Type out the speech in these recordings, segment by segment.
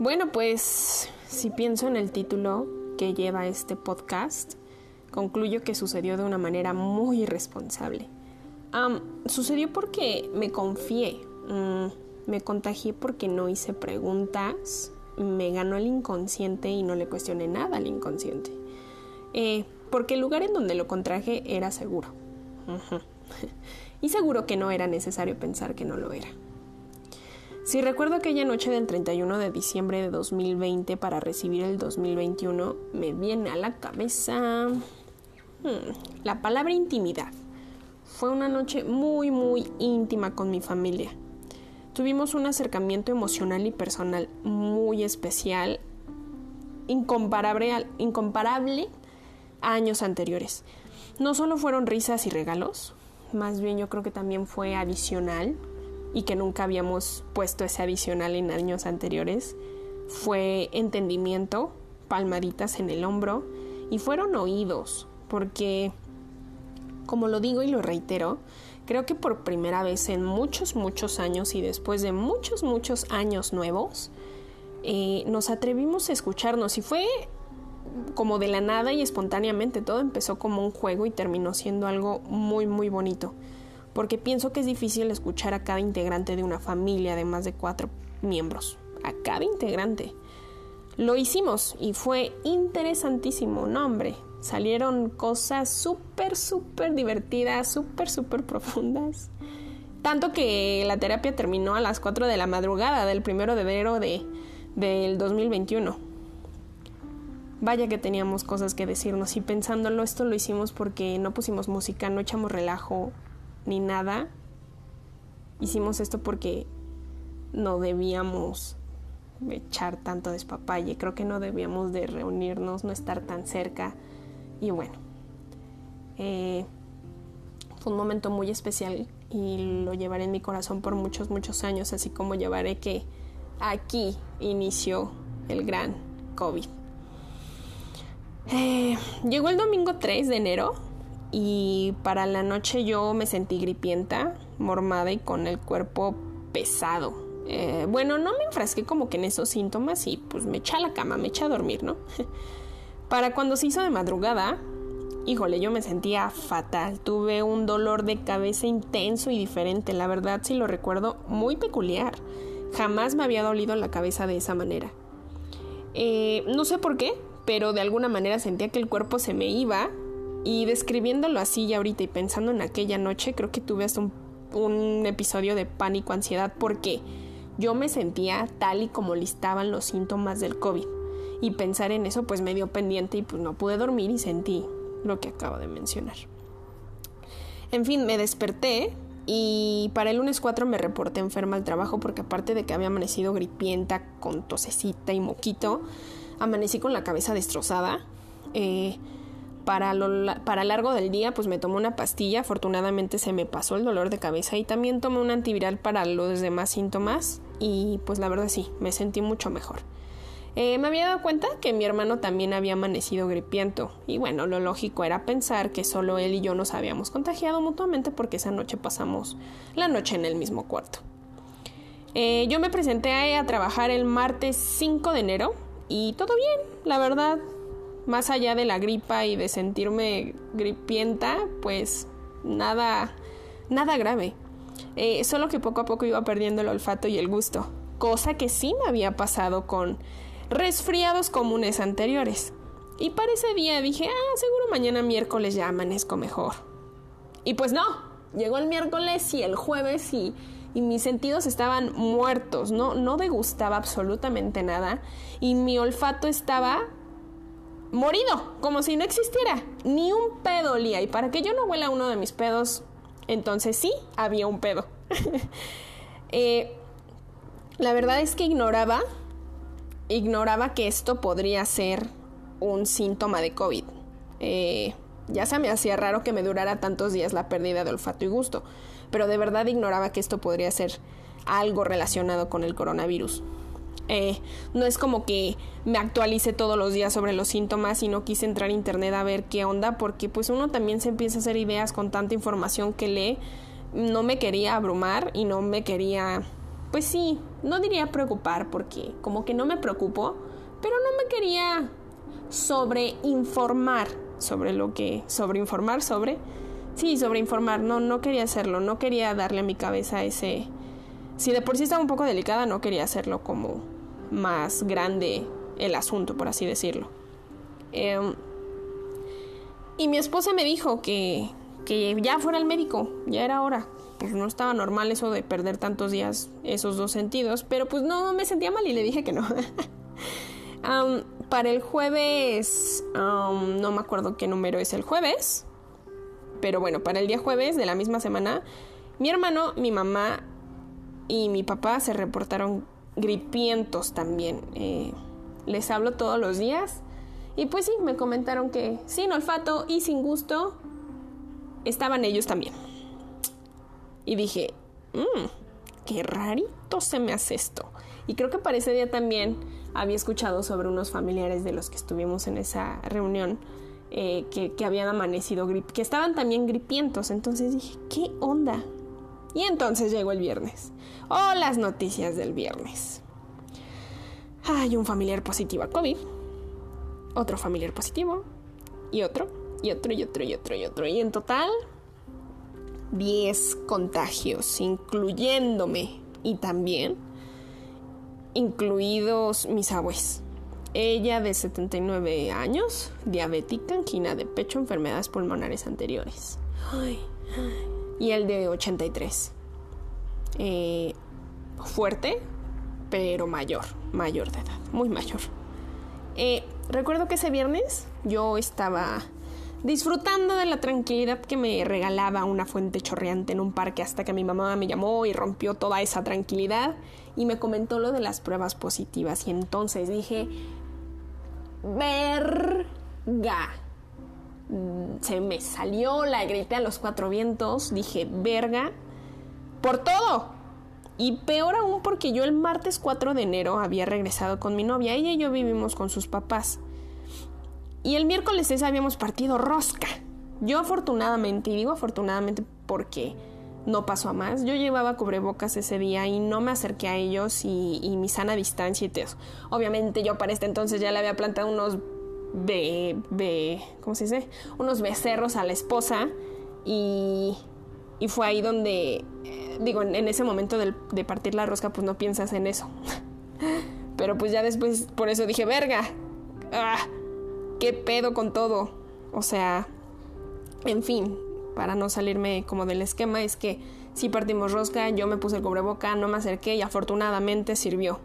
Bueno, pues si pienso en el título que lleva este podcast, concluyo que sucedió de una manera muy irresponsable. sucedió porque me confié, mm, me contagié porque no hice preguntas, me ganó el inconsciente y no le cuestioné nada al inconsciente. Eh, porque el lugar en donde lo contraje era seguro. y seguro que no era necesario pensar que no lo era. Si recuerdo aquella noche del 31 de diciembre de 2020 para recibir el 2021, me viene a la cabeza hmm, la palabra intimidad. Fue una noche muy, muy íntima con mi familia. Tuvimos un acercamiento emocional y personal muy especial, incomparable, incomparable a años anteriores. No solo fueron risas y regalos, más bien yo creo que también fue adicional y que nunca habíamos puesto ese adicional en años anteriores. Fue entendimiento, palmaditas en el hombro y fueron oídos, porque, como lo digo y lo reitero, creo que por primera vez en muchos, muchos años y después de muchos, muchos años nuevos, eh, nos atrevimos a escucharnos y fue como de la nada y espontáneamente. Todo empezó como un juego y terminó siendo algo muy, muy bonito. Porque pienso que es difícil escuchar a cada integrante de una familia de más de cuatro miembros. A cada integrante. Lo hicimos y fue interesantísimo, no hombre. Salieron cosas súper, súper divertidas, súper, súper profundas. Tanto que la terapia terminó a las 4 de la madrugada del primero de enero de, del 2021 vaya que teníamos cosas que decirnos y pensándolo esto lo hicimos porque no pusimos música, no echamos relajo ni nada. Hicimos esto porque no debíamos echar tanto despapalle, creo que no debíamos de reunirnos, no estar tan cerca y bueno, eh, fue un momento muy especial y lo llevaré en mi corazón por muchos, muchos años, así como llevaré que aquí inició el gran COVID. Eh, llegó el domingo 3 de enero y para la noche yo me sentí gripienta, mormada y con el cuerpo pesado. Eh, bueno, no me enfrasqué como que en esos síntomas y pues me eché a la cama, me eché a dormir, ¿no? para cuando se hizo de madrugada, híjole, yo me sentía fatal. Tuve un dolor de cabeza intenso y diferente, la verdad si lo recuerdo, muy peculiar. Jamás me había dolido la cabeza de esa manera. Eh, no sé por qué, pero de alguna manera sentía que el cuerpo se me iba y describiéndolo así ya ahorita y pensando en aquella noche, creo que tuve hasta un, episodio de pánico, ansiedad, porque yo me sentía tal y como listaban los síntomas del COVID. Y pensar en eso pues me dio pendiente y pues no pude dormir y sentí lo que acabo de mencionar. En fin, me desperté y para el lunes 4 me reporté enferma al trabajo porque aparte de que había amanecido gripienta con tosecita y moquito, amanecí con la cabeza destrozada. Eh, para, lo, largo del día pues me tomé una pastilla, afortunadamente se me pasó el dolor de cabeza y también tomé un antiviral para los demás síntomas y pues la verdad sí, me sentí mucho mejor. Eh, me había dado cuenta que mi hermano también había amanecido gripiento y bueno, lo lógico era pensar que solo él y yo nos habíamos contagiado mutuamente porque esa noche pasamos la noche en el mismo cuarto. Eh, yo me presenté a trabajar el martes 5 de enero y todo bien, la verdad. Más allá de la gripa y de sentirme gripienta, pues nada, nada grave. Eh, solo que poco a poco iba perdiendo el olfato y el gusto, cosa que sí me había pasado con resfriados comunes anteriores. Y para ese día dije, ah, seguro mañana miércoles ya amanezco mejor. Y pues no, llegó el miércoles y el jueves y y mis sentidos estaban muertos, no, no degustaba absolutamente nada y mi olfato estaba morido, como si no existiera, ni un pedo olía y para que yo no huela uno de mis pedos, entonces sí había un pedo. Eh, la verdad es que ignoraba, ignoraba que esto podría ser un síntoma de COVID. Eh, ya se me hacía raro que me durara tantos días la pérdida de olfato y gusto pero de verdad ignoraba que esto podría ser algo relacionado con el coronavirus. Eh, no es como que me actualice todos los días sobre los síntomas y no quise entrar a internet a ver qué onda, porque pues uno también se empieza a hacer ideas con tanta información que lee. No me quería abrumar y no me quería pues sí, no diría preocupar porque como que no me preocupo, pero no me quería sobreinformar sobre lo que, sobreinformar sobre, sí, sobreinformar, no, no quería hacerlo, no quería darle a mi cabeza ese, si de por sí estaba un poco delicada, no quería hacerlo como más grande el asunto, por así decirlo. Em, y mi esposa me dijo que, que ya fuera el médico, ya era hora. Pues no estaba normal eso de perder tantos días esos dos sentidos, pero pues no me sentía mal y le dije que no. para el jueves, no me acuerdo qué número es el jueves, pero bueno, para el día jueves de la misma semana, mi hermano, mi mamá y mi papá se reportaron gripientos también. Eh, les hablo todos los días y pues sí, me comentaron que sin olfato y sin gusto estaban ellos también. Y dije, mmm, qué rarito se me hace esto. Y creo que para ese día también había escuchado sobre unos familiares de los que estuvimos en esa reunión eh, que, que, habían amanecido grip, que estaban también gripientos. Entonces dije, ¿qué onda? Y entonces llegó el viernes. Oh, las noticias del viernes. Hay un familiar positivo a COVID, otro familiar positivo, y otro, y otro, y otro, y otro, y otro. Y en total 10 contagios, incluyéndome y también incluidos mis abuelos. Ella de 79 años, diabética, angina de pecho, enfermedades pulmonares anteriores. Y el de 83. Eh, fuerte, pero mayor, mayor de edad, muy mayor. Eh, recuerdo que ese viernes yo estaba disfrutando de la tranquilidad que me regalaba una fuente chorreante en un parque hasta que mi mamá me llamó y rompió toda esa tranquilidad y me comentó lo de las pruebas positivas y entonces dije, verga. Mm, se me salió, la grité a los cuatro vientos, dije, verga, por todo. Y peor aún porque yo el martes 4 de enero había regresado con mi novia, ella y yo vivimos con sus papás. Y el miércoles ese habíamos partido rosca. Yo afortunadamente, y digo afortunadamente porque no pasó a más, yo llevaba cubrebocas ese día y no me acerqué a ellos y, mi sana distancia y todo. Obviamente yo para este entonces ya le había plantado unos be, ¿cómo se dice? Unos becerros a la esposa y, y fue ahí donde, eh, digo, en, ese momento de partir la rosca pues no piensas en eso. Pero pues ya después por eso dije, verga. Ah, ¿Qué pedo con todo? O sea, en fin, para no salirme como del esquema, es que si partimos rosca, yo me puse el cubreboca, no me acerqué y afortunadamente sirvió.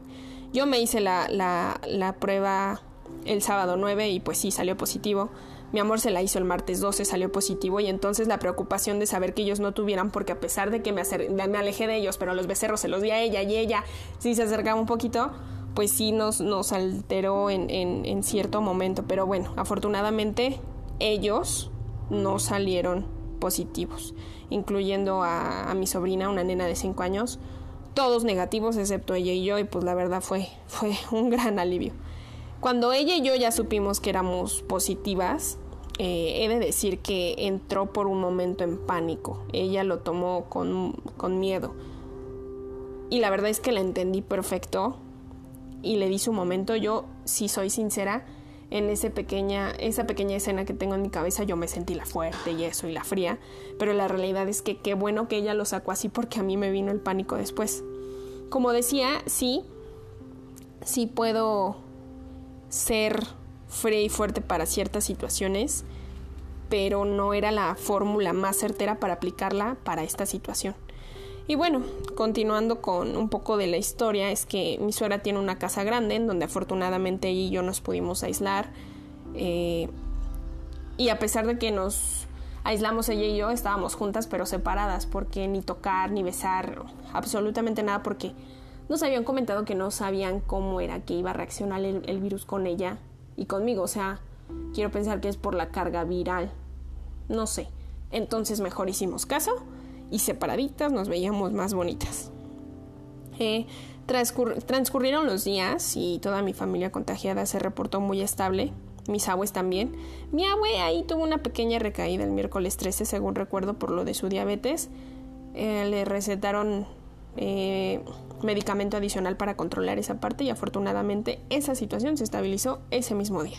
Yo me hice la, la, la prueba el sábado 9 y pues sí, salió positivo. Mi amor se la hizo el martes 12, salió positivo y entonces la preocupación de saber que ellos no tuvieran, porque a pesar de que me, me alejé de ellos, pero los becerros se los di a ella y ella sí se acercaba un poquito, pues sí nos, alteró en, en, cierto momento. Pero bueno, afortunadamente ellos no salieron positivos, incluyendo a, mi sobrina, una nena de 5 años, todos negativos excepto ella y yo, y pues la verdad fue, fue un gran alivio. Cuando ella y yo ya supimos que éramos positivas, eh, he de decir que entró por un momento en pánico. Ella lo tomó con, con miedo. Y la verdad es que la entendí perfecto y le di su momento. Yo, si soy sincera, en ese pequeña, esa pequeña escena que tengo en mi cabeza yo me sentí la fuerte y eso y la fría, pero la realidad es que qué bueno que ella lo sacó así porque a mí me vino el pánico después. Como decía, sí, sí puedo ser fría y fuerte para ciertas situaciones, pero no era la fórmula más certera para aplicarla para esta situación. Y bueno, continuando con un poco de la historia, es que mi suegra tiene una casa grande en donde afortunadamente ella y yo nos pudimos aislar. Eh, y a pesar de que nos aislamos ella y yo, estábamos juntas pero separadas porque ni tocar, ni besar, absolutamente nada porque nos habían comentado que no sabían cómo era que iba a reaccionar el, virus con ella y conmigo. O sea, quiero pensar que es por la carga viral. No sé. Entonces mejor hicimos caso y separaditas nos veíamos más bonitas. Eh, transcurrieron los días y toda mi familia contagiada se reportó muy estable, mis abuelos también. Mi abue ahí tuvo una pequeña recaída el miércoles 13, según recuerdo, por lo de su diabetes. Eh, le recetaron eh, medicamento adicional para controlar esa parte y afortunadamente esa situación se estabilizó ese mismo día.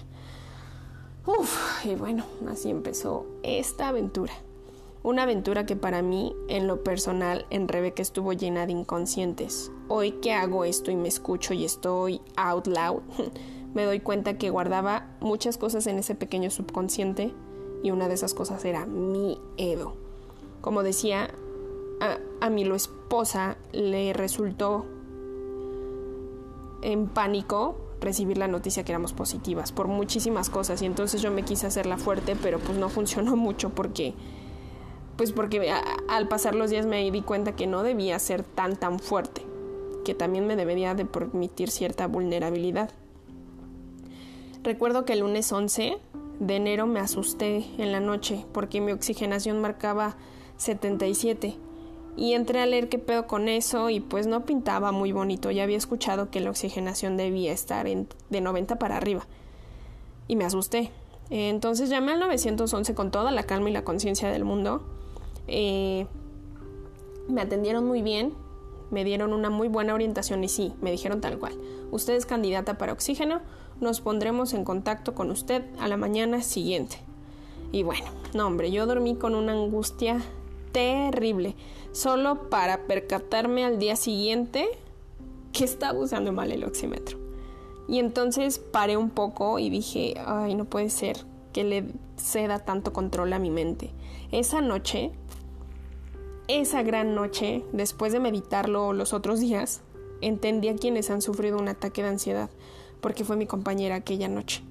Uf, y bueno, así empezó esta aventura. Una aventura que para mí, en lo personal, en Rebeca estuvo llena de inconscientes. Hoy que hago esto y me escucho y estoy out loud, me doy cuenta que guardaba muchas cosas en ese pequeño subconsciente y una de esas cosas era mi Edo. Como decía, a, a mi lo esposa le resultó en pánico recibir la noticia que éramos positivas por muchísimas cosas y entonces yo me quise hacerla fuerte pero pues no funcionó mucho porque pues porque al pasar los días me di cuenta que no debía ser tan tan fuerte que también me debería de permitir cierta vulnerabilidad. Recuerdo que el lunes 11 de enero me asusté en la noche porque mi oxigenación marcaba 77 y entré a leer qué pedo con eso y pues no pintaba muy bonito. Ya había escuchado que la oxigenación debía estar de 90 para arriba. Y me asusté. Entonces llamé al 911 con toda la calma y la conciencia del mundo. Eh, me atendieron muy bien, me dieron una muy buena orientación y sí, me dijeron tal cual. Usted es candidata para oxígeno, nos pondremos en contacto con usted a la mañana siguiente. Y bueno, no hombre, yo dormí con una angustia terrible, solo para percatarme al día siguiente que estaba usando mal el oxímetro. Y entonces paré un poco y dije, ay, no puede ser que le ceda tanto control a mi mente. Esa noche, esa gran noche, después de meditarlo los otros días, entendí a quienes han sufrido un ataque de ansiedad, porque fue mi compañera aquella noche.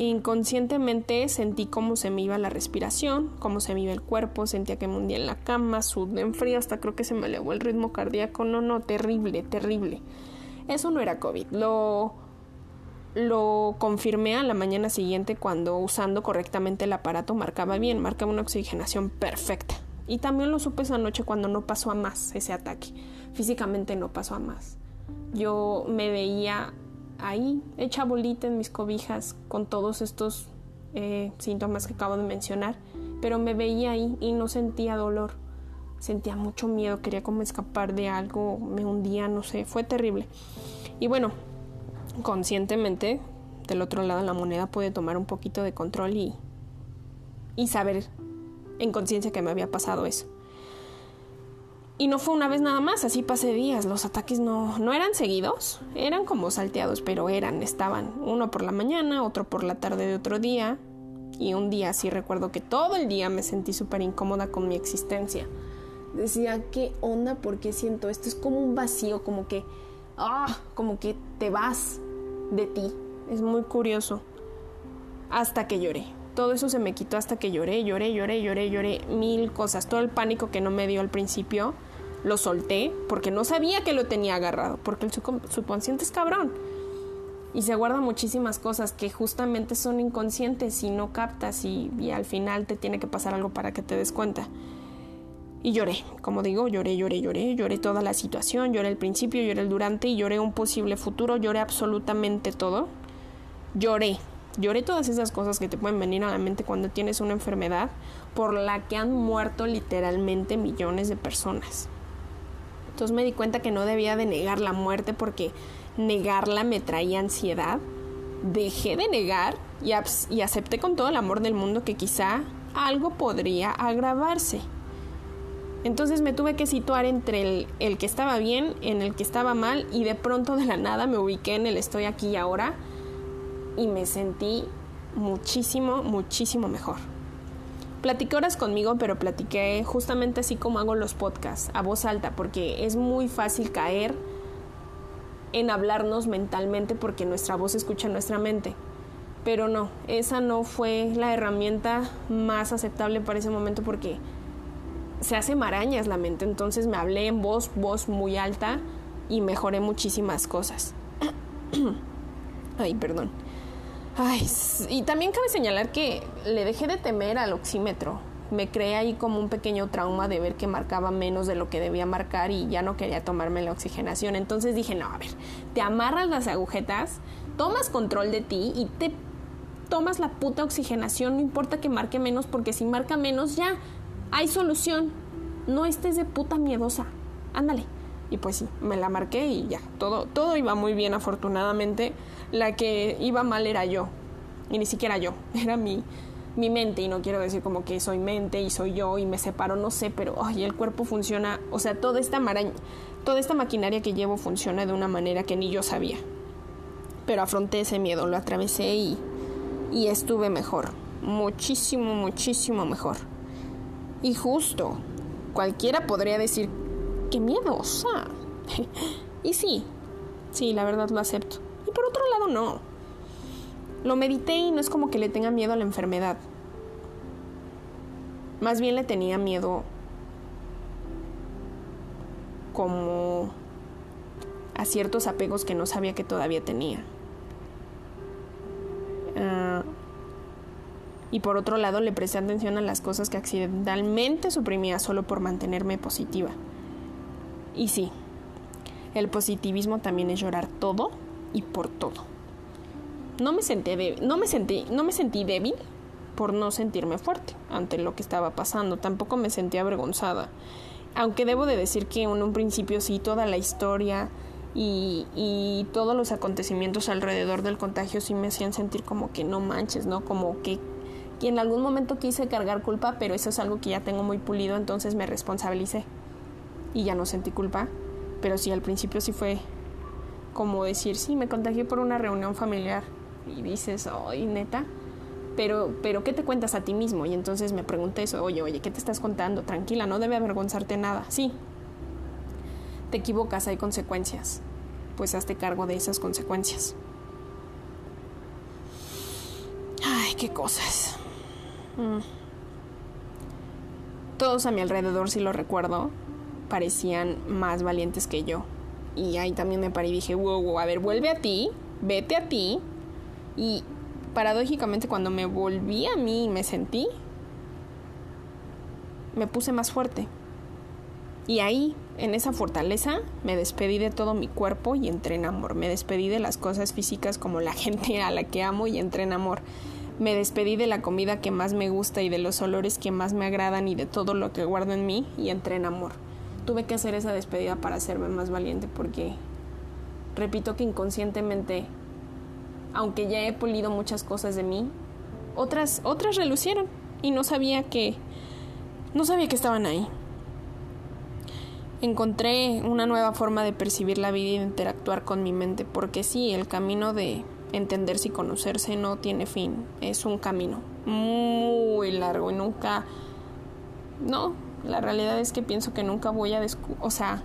Inconscientemente sentí cómo se me iba la respiración, cómo se me iba el cuerpo, sentía que me hundía en la cama, sudé en frío, hasta creo que se me elevó el ritmo cardíaco. No, no, terrible, terrible. Eso no era COVID. Lo, lo confirmé a la mañana siguiente cuando usando correctamente el aparato marcaba bien, marcaba una oxigenación perfecta. Y también lo supe esa noche cuando no pasó a más ese ataque. Físicamente no pasó a más. Yo me veía ahí, hecha bolita en mis cobijas con todos estos eh, síntomas que acabo de mencionar, pero me veía ahí y no sentía dolor, sentía mucho miedo, quería como escapar de algo, me hundía, no sé, fue terrible. Y bueno, conscientemente, del otro lado de la moneda puede tomar un poquito de control y, y saber en conciencia que me había pasado eso. Y no fue una vez nada más, así pasé días. Los ataques no, no eran seguidos, eran como salteados, pero eran, estaban. Uno por la mañana, otro por la tarde de otro día. Y un día sí recuerdo que todo el día me sentí súper incómoda con mi existencia. Decía, ¿qué onda? ¿Por qué siento esto? Es como un vacío, como que, ah, como que te vas de ti. Es muy curioso. Hasta que lloré. Todo eso se me quitó hasta que lloré, lloré, lloré, lloré, lloré. Mil cosas. Todo el pánico que no me dio al principio lo solté porque no sabía que lo tenía agarrado, porque el subconsciente es cabrón. Y se guarda muchísimas cosas que justamente son inconscientes y no captas y, y al final te tiene que pasar algo para que te des cuenta. Y lloré, como digo, lloré, lloré, lloré, lloré toda la situación, lloré el principio, lloré el durante y lloré un posible futuro, lloré absolutamente todo. Lloré, lloré todas esas cosas que te pueden venir a la mente cuando tienes una enfermedad por la que han muerto literalmente millones de personas. Entonces me di cuenta que no debía de negar la muerte porque negarla me traía ansiedad. Dejé de negar y, acepté con todo el amor del mundo que quizá algo podría agravarse. Entonces me tuve que situar entre el, el, que estaba bien, en el que estaba mal y de pronto de la nada me ubiqué en el estoy aquí y ahora y me sentí muchísimo, muchísimo mejor. Platiqué horas conmigo, pero platiqué justamente así como hago los podcasts, a voz alta, porque es muy fácil caer en hablarnos mentalmente porque nuestra voz escucha nuestra mente. Pero no, esa no fue la herramienta más aceptable para ese momento porque se hace marañas la mente. Entonces me hablé en voz, voz muy alta y mejoré muchísimas cosas. Ay, perdón. Ay, y también cabe señalar que le dejé de temer al oxímetro. Me creé ahí como un pequeño trauma de ver que marcaba menos de lo que debía marcar y ya no quería tomarme la oxigenación. Entonces dije, no, a ver, te amarras las agujetas, tomas control de ti y te tomas la puta oxigenación, no importa que marque menos, porque si marca menos ya hay solución. No estés de puta miedosa. Ándale, Y pues sí, me la marqué y ya, todo, todo iba muy bien afortunadamente. La que iba mal era yo. Y ni siquiera yo, era mi, mi mente. Y no quiero decir como que soy mente y soy yo y me separo, no sé, pero ay, el cuerpo funciona, o sea, toda esta maraña, toda esta maquinaria que llevo funciona de una manera que ni yo sabía. Pero afronté ese miedo, lo atravesé y, y estuve mejor. Muchísimo, muchísimo mejor. Y justo, cualquiera podría decir qué miedosa. y sí, sí, la verdad lo acepto. Y por otro lado, no. Lo medité y no es como que le tenga miedo a la enfermedad. Más bien le tenía miedo como a ciertos apegos que no sabía que todavía tenía. Ah, y por otro lado le presté atención a las cosas que accidentalmente suprimía solo por mantenerme positiva. Y sí, el positivismo también es llorar todo y por todo. No me sentí no me sentí, no me sentí débil por no sentirme fuerte ante lo que estaba pasando. Tampoco me sentí avergonzada. Aunque debo de decir que en un principio sí toda la historia y, y todos los acontecimientos alrededor del contagio sí me hacían sentir como que no manches, ¿no? Como que y en algún momento quise cargar culpa, pero eso es algo que ya tengo muy pulido, entonces me responsabilicé y ya no sentí culpa. Pero sí, al principio sí fue como decir, sí, me contagié por una reunión familiar. Y dices, ay, neta. Pero, pero, ¿qué te cuentas a ti mismo? Y entonces me pregunté eso, oye, oye, ¿qué te estás contando? Tranquila, no debe avergonzarte nada. Sí, te equivocas, hay consecuencias. Pues hazte cargo de esas consecuencias. Ay, qué cosas. Mm. Todos a mi alrededor, si lo recuerdo, parecían más valientes que yo. Y ahí también me paré y dije, wow, wow, a ver, vuelve a ti, vete a ti. Y paradójicamente cuando me volví a mí y me sentí, me puse más fuerte. Y ahí, en esa fortaleza, me despedí de todo mi cuerpo y entré en amor. Me despedí de las cosas físicas como la gente a la que amo y entré en amor. Me despedí de la comida que más me gusta y de los olores que más me agradan y de todo lo que guardo en mí y entré en amor tuve que hacer esa despedida para hacerme más valiente porque repito que inconscientemente, aunque ya he polido muchas cosas de mí, otras otras relucieron y no sabía que no sabía que estaban ahí. Encontré una nueva forma de percibir la vida y de interactuar con mi mente, porque sí, el camino de entenderse y conocerse no tiene fin, es un camino muy largo y nunca no, la realidad es que pienso que nunca voy a descubrir, o sea,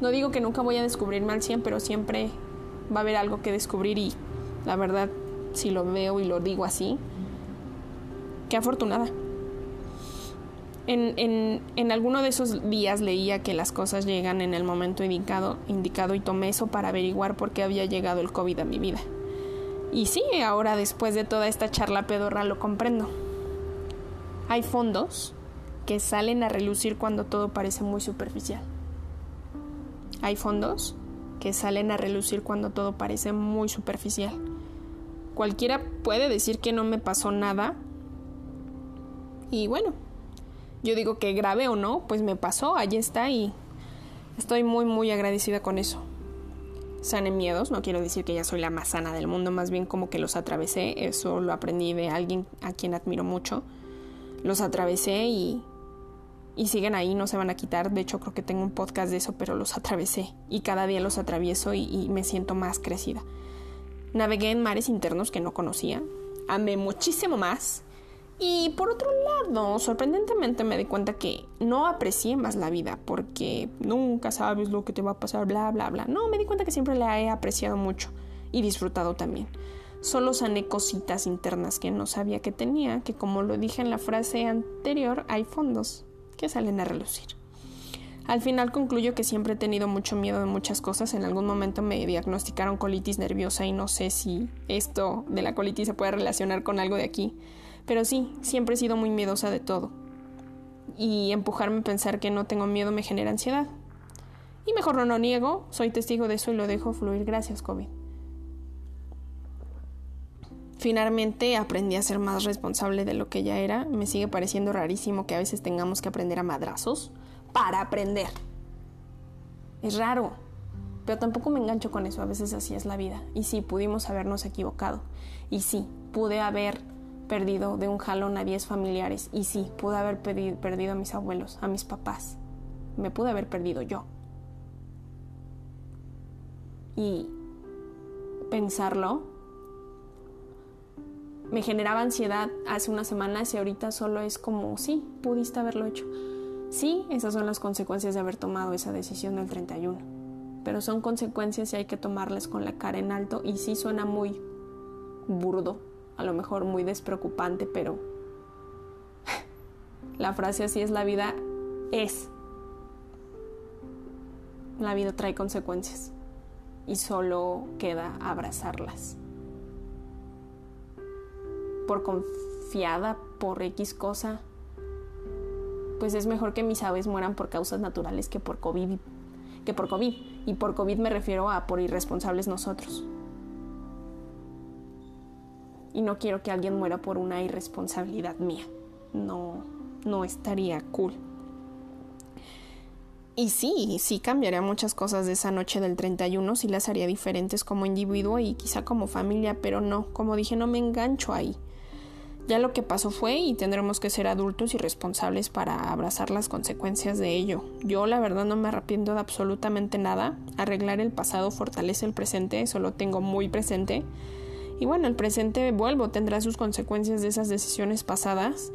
no digo que nunca voy a descubrirme al 100, pero siempre va a haber algo que descubrir y la verdad, si lo veo y lo digo así, qué afortunada. En, en, en alguno de esos días leía que las cosas llegan en el momento indicado, indicado y tomé eso para averiguar por qué había llegado el COVID a mi vida. Y sí, ahora después de toda esta charla pedorra lo comprendo. Hay fondos que salen a relucir cuando todo parece muy superficial. Hay fondos que salen a relucir cuando todo parece muy superficial. Cualquiera puede decir que no me pasó nada. Y bueno, yo digo que grave o no, pues me pasó, allí está y estoy muy muy agradecida con eso. Sane miedos, no quiero decir que ya soy la más sana del mundo, más bien como que los atravesé, eso lo aprendí de alguien a quien admiro mucho. Los atravesé y y siguen ahí, no se van a quitar. De hecho, creo que tengo un podcast de eso, pero los atravesé y cada día los atravieso y, me siento más crecida. Navegué en mares internos que no conocía, amé muchísimo más y por otro lado, sorprendentemente me di cuenta que no aprecié más la vida porque nunca sabes lo que te va a pasar, bla, bla, bla. No, me di cuenta que siempre la he apreciado mucho y disfrutado también. Solo sané cositas internas que no sabía que tenía, que como lo dije en la frase anterior, hay fondos que salen a relucir. Al final concluyo que siempre he tenido mucho miedo de muchas cosas. En algún momento me diagnosticaron colitis nerviosa y no sé si esto de la colitis se puede relacionar con algo de aquí. Pero sí, siempre he sido muy miedosa de todo. Y empujarme a pensar que no tengo miedo me genera ansiedad. Y mejor no lo niego, soy testigo de eso y lo dejo fluir. Gracias, COVID. Finalmente aprendí a ser más responsable de lo que ya era. Me sigue pareciendo rarísimo que a veces tengamos que aprender a madrazos para aprender. Es raro, pero tampoco me engancho con eso, a veces así es la vida. Y sí, pudimos habernos equivocado. Y sí, pude haber perdido de un jalón a 10 familiares. Y sí, pude haber perdido a mis abuelos, a mis papás. Me pude haber perdido yo. Y pensarlo me generaba ansiedad hace unas semanas y ahorita solo es como, sí, pudiste haberlo hecho. Sí, esas son las consecuencias de haber tomado esa decisión del 31. Pero son consecuencias y hay que tomarlas con la cara en alto y sí suena muy burdo, a lo mejor muy despreocupante, pero la frase así es la vida es. La vida trae consecuencias y solo queda abrazarlas por confiada por X cosa, pues es mejor que mis aves mueran por causas naturales que por COVID. Que por COVID. Y por COVID me refiero a por irresponsables nosotros. Y no quiero que alguien muera por una irresponsabilidad mía. No, no estaría cool. Y sí, sí cambiaría muchas cosas de esa noche del 31, sí las haría diferentes como individuo y quizá como familia, pero no, como dije, no me engancho ahí. Ya lo que pasó fue y tendremos que ser adultos y responsables para abrazar las consecuencias de ello. Yo la verdad no me arrepiento de absolutamente nada. Arreglar el pasado fortalece el presente, eso lo tengo muy presente. Y bueno, el presente vuelvo, tendrá sus consecuencias de esas decisiones pasadas.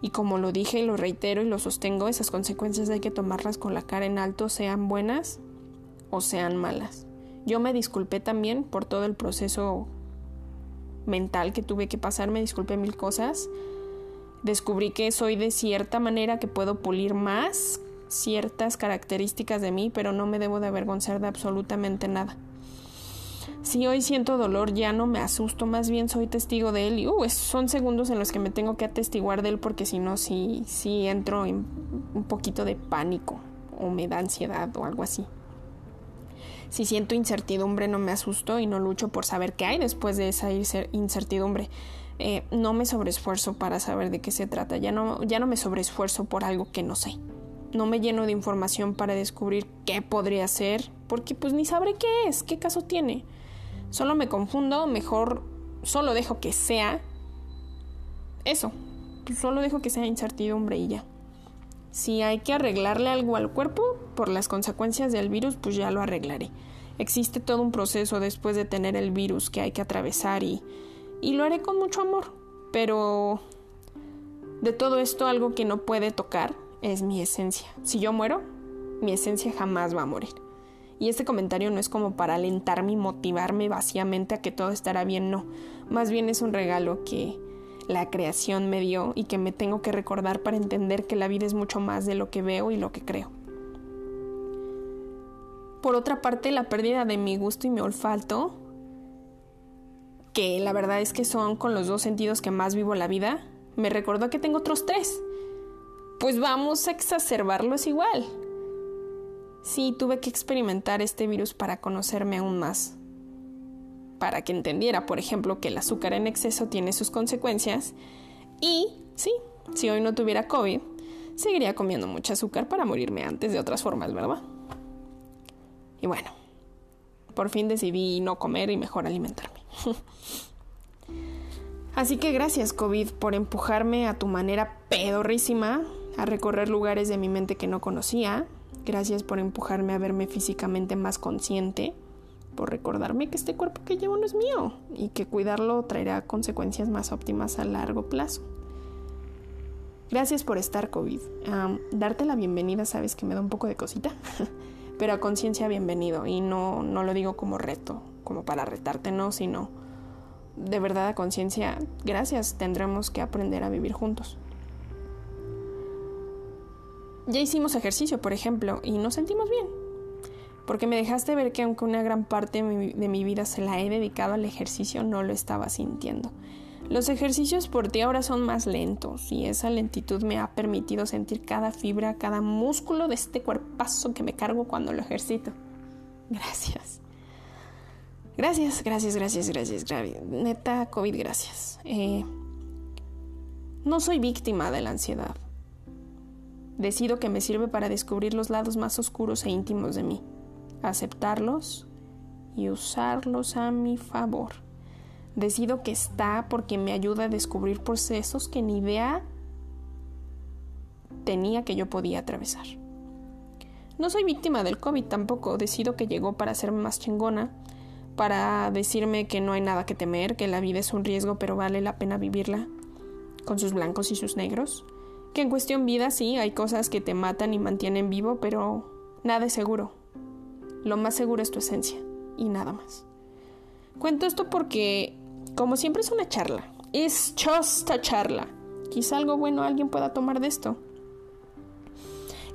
Y como lo dije y lo reitero y lo sostengo, esas consecuencias hay que tomarlas con la cara en alto, sean buenas o sean malas. Yo me disculpé también por todo el proceso mental que tuve que pasar, me disculpé mil cosas. Descubrí que soy de cierta manera que puedo pulir más ciertas características de mí, pero no me debo de avergonzar de absolutamente nada. Si hoy siento dolor, ya no me asusto, más bien soy testigo de él y uh, son segundos en los que me tengo que atestiguar de él porque si no, sí, sí entro en un poquito de pánico o me da ansiedad o algo así. Si siento incertidumbre no me asusto y no lucho por saber qué hay después de esa incertidumbre. Eh, no me sobreesfuerzo para saber de qué se trata, ya no, ya no me sobreesfuerzo por algo que no sé. No me lleno de información para descubrir qué podría ser, porque pues ni sabré qué es, qué caso tiene. Solo me confundo, mejor solo dejo que sea eso. Solo dejo que sea incertidumbre y ya. Si hay que arreglarle algo al cuerpo por las consecuencias del virus, pues ya lo arreglaré. Existe todo un proceso después de tener el virus que hay que atravesar y, y lo haré con mucho amor. Pero de todo esto algo que no puede tocar es mi esencia. Si yo muero, mi esencia jamás va a morir. Y este comentario no es como para alentarme y motivarme vacíamente a que todo estará bien, no. Más bien es un regalo que la creación me dio y que me tengo que recordar para entender que la vida es mucho más de lo que veo y lo que creo. Por otra parte, la pérdida de mi gusto y mi olfato, que la verdad es que son con los dos sentidos que más vivo la vida, me recordó que tengo otros tres. Pues vamos a exacerbarlos igual. Sí, tuve que experimentar este virus para conocerme aún más para que entendiera, por ejemplo, que el azúcar en exceso tiene sus consecuencias. Y sí, si hoy no tuviera COVID, seguiría comiendo mucho azúcar para morirme antes de otras formas, ¿verdad? Y bueno, por fin decidí no comer y mejor alimentarme. Así que gracias COVID por empujarme a tu manera pedorrísima a recorrer lugares de mi mente que no conocía. Gracias por empujarme a verme físicamente más consciente por recordarme que este cuerpo que llevo no es mío y que cuidarlo traerá consecuencias más óptimas a largo plazo. Gracias por estar, COVID. darte la bienvenida, sabes que me da un poco de cosita, pero a conciencia bienvenido y no, no lo digo como reto, como para retarte, no, sino de verdad a conciencia, gracias, tendremos que aprender a vivir juntos. Ya hicimos ejercicio, por ejemplo, y nos sentimos bien porque me dejaste ver que aunque una gran parte de mi, vida se la he dedicado al ejercicio, no lo estaba sintiendo. Los ejercicios por ti ahora son más lentos y esa lentitud me ha permitido sentir cada fibra, cada músculo de este cuerpazo que me cargo cuando lo ejercito. Gracias. Gracias, gracias, gracias, gracias, gracias. Neta, COVID, gracias. Eh, no soy víctima de la ansiedad. Decido que me sirve para descubrir los lados más oscuros e íntimos de mí, aceptarlos y usarlos a mi favor. Decido que está porque me ayuda a descubrir procesos que ni idea tenía que yo podía atravesar. No soy víctima del COVID tampoco, decido que llegó para hacerme más chingona, para decirme que no hay nada que temer, que la vida es un riesgo pero vale la pena vivirla, con sus blancos y sus negros, que en cuestión vida sí, hay cosas que te matan y mantienen vivo, pero nada es seguro. Lo más seguro es tu esencia y nada más. Cuento esto porque, como siempre es una charla, es just a charla. Quizá algo bueno alguien pueda tomar de esto.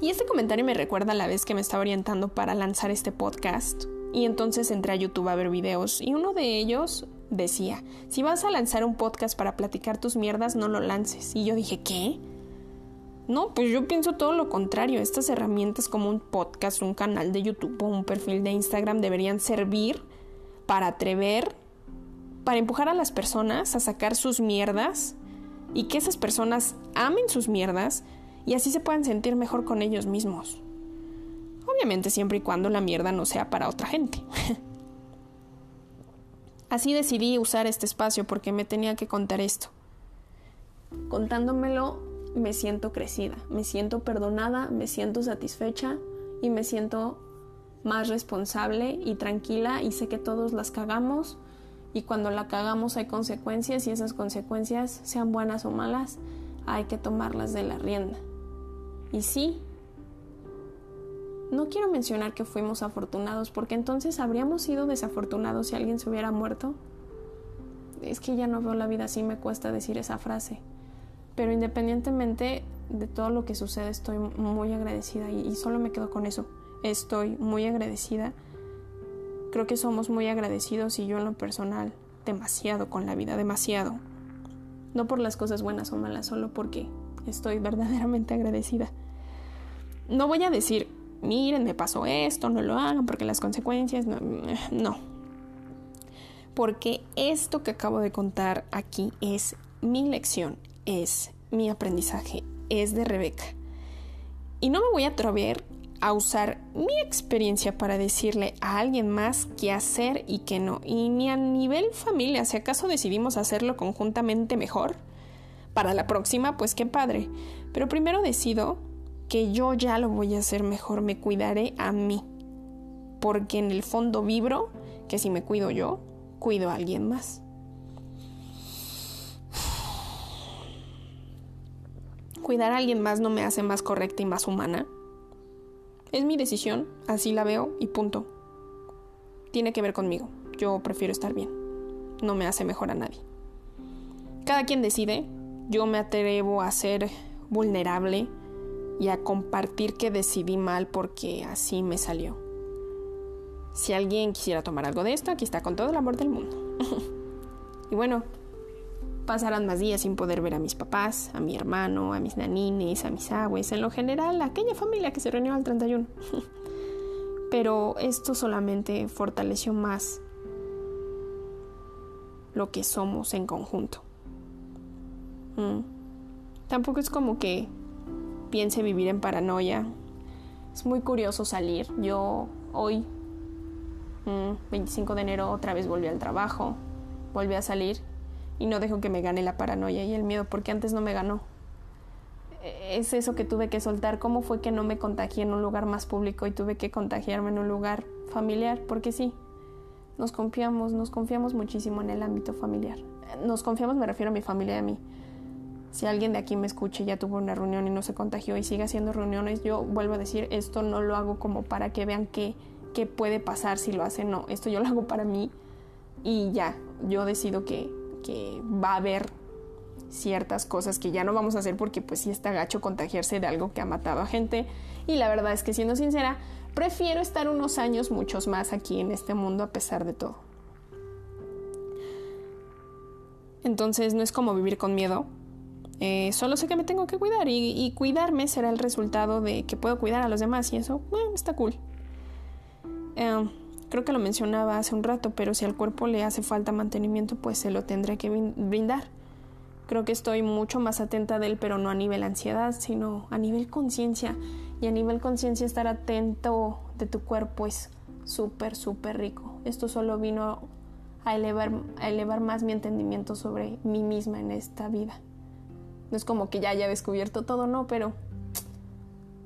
Y este comentario me recuerda a la vez que me estaba orientando para lanzar este podcast. Y entonces entré a YouTube a ver videos y uno de ellos decía, si vas a lanzar un podcast para platicar tus mierdas, no lo lances. Y yo dije, ¿qué? No, pues yo pienso todo lo contrario. Estas herramientas como un podcast, un canal de YouTube o un perfil de Instagram deberían servir para atrever, para empujar a las personas a sacar sus mierdas y que esas personas amen sus mierdas y así se puedan sentir mejor con ellos mismos. Obviamente siempre y cuando la mierda no sea para otra gente. así decidí usar este espacio porque me tenía que contar esto. Contándomelo me siento crecida, me siento perdonada, me siento satisfecha y me siento más responsable y tranquila y sé que todos las cagamos y cuando la cagamos hay consecuencias y esas consecuencias, sean buenas o malas, hay que tomarlas de la rienda. Y sí, no quiero mencionar que fuimos afortunados porque entonces habríamos sido desafortunados si alguien se hubiera muerto. Es que ya no veo la vida así, me cuesta decir esa frase. Pero independientemente de todo lo que sucede, estoy muy agradecida y, solo me quedo con eso. Estoy muy agradecida. Creo que somos muy agradecidos y yo en lo personal demasiado con la vida, demasiado. No por las cosas buenas o malas, solo porque estoy verdaderamente agradecida. No voy a decir, miren, me pasó esto, no lo hagan porque las consecuencias, no, no. Porque esto que acabo de contar aquí es mi lección, es mi aprendizaje, es de Rebeca. Y no me voy a atrever a usar mi experiencia para decirle a alguien más qué hacer y qué no. Y ni a nivel familia, si acaso decidimos hacerlo conjuntamente mejor. Para la próxima, pues qué padre. Pero primero decido que yo ya lo voy a hacer mejor, me cuidaré a mí. Porque en el fondo vibro que si me cuido yo, cuido a alguien más. Cuidar a alguien más no me hace más correcta y más humana. Es mi decisión, así la veo y punto. Tiene que ver conmigo. Yo prefiero estar bien. No me hace mejor a nadie. Cada quien decide. Yo me atrevo a ser vulnerable y a compartir que decidí mal porque así me salió. Si alguien quisiera tomar algo de esto, aquí está con todo el amor del mundo. y bueno, pasarán más días sin poder ver a mis papás, a mi hermano, a mis nanines, a mis abuelos, en lo general, aquella familia que se reunió al 31. Pero esto solamente fortaleció más lo que somos en conjunto. Mm. Tampoco es como que piense vivir en paranoia. Es muy curioso salir. Yo hoy, 25 mm, de enero, otra vez volví al trabajo, volví a salir y no dejo que me gane la paranoia y el miedo porque antes no me ganó. Es eso que tuve que soltar. ¿Cómo fue que no me contagié en un lugar más público y tuve que contagiarme en un lugar familiar? Porque sí, nos confiamos, nos confiamos muchísimo en el ámbito familiar. Nos confiamos, me refiero a mi familia y a mí. Si alguien de aquí me escucha y ya tuvo una reunión y no se contagió y sigue haciendo reuniones, yo vuelvo a decir, esto no lo hago como para que vean qué, qué puede pasar si lo hacen. No, esto yo lo hago para mí y ya, yo decido que, que va a haber ciertas cosas que ya no vamos a hacer porque pues está gacho contagiarse de algo que ha matado a gente. Y la verdad es que siendo sincera prefiero estar unos años muchos más aquí en este mundo a pesar de todo. Entonces no es como vivir con miedo. Eh, solo sé que me tengo que cuidar y, cuidarme será el resultado de que puedo cuidar a los demás y eso está cool. Eh, Creo que lo mencionaba hace un rato, pero si al cuerpo le hace falta mantenimiento, pues se lo tendré que brindar. Creo que estoy mucho más atenta de él, pero no a nivel ansiedad, sino a nivel conciencia. Y a nivel conciencia estar atento de tu cuerpo es súper, súper rico. Esto solo vino a elevar, a elevar más mi entendimiento sobre mí misma en esta vida. No es como que ya haya descubierto todo, no, pero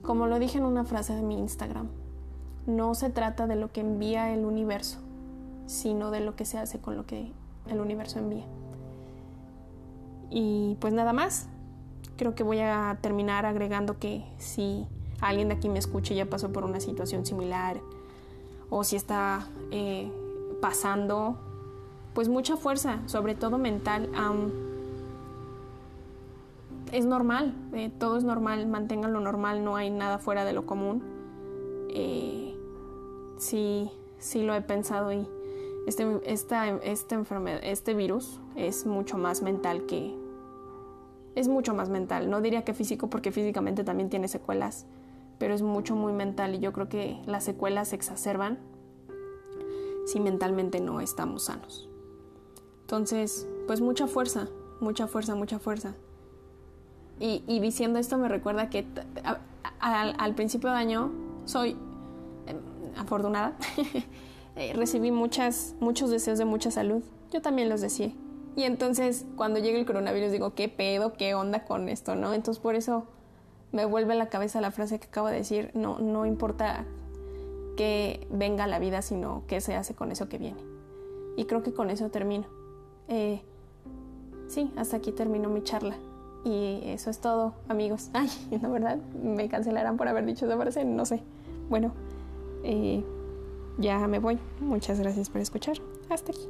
como lo dije en una frase de mi Instagram, no se trata de lo que envía el universo, sino de lo que se hace con lo que el universo envía. Y pues nada más. Creo que voy a terminar agregando que si alguien de aquí me escucha y ya pasó por una situación similar o si está eh, pasando, pues mucha fuerza, sobre todo mental. es normal, eh, todo es normal, mantengan lo normal, no hay nada fuera de lo común. Eh, sí, sí lo he pensado y este, esta, esta enfermedad, este virus es mucho más mental que, es mucho más mental. No diría que físico porque físicamente también tiene secuelas, pero es mucho, muy mental y yo creo que las secuelas se exacerban si mentalmente no estamos sanos. Entonces, pues mucha fuerza, mucha fuerza, mucha fuerza. Y, diciendo esto me recuerda que al, principio de año soy afortunada. Eh, recibí muchas, muchos deseos de mucha salud. Yo también los deseé. Y entonces cuando llega el coronavirus digo, ¿qué pedo? ¿Qué onda con esto? ¿No? Entonces por eso me vuelve a la cabeza la frase que acabo de decir, no, no importa que venga la vida, sino qué se hace con eso que viene. Y creo que con eso termino. Eh, sí, hasta aquí terminó mi charla. Y eso es todo, amigos. Ay, la verdad, me cancelarán por haber dicho esa frase, no sé. Bueno, eh, ya me voy. Muchas gracias por escuchar. Hasta aquí.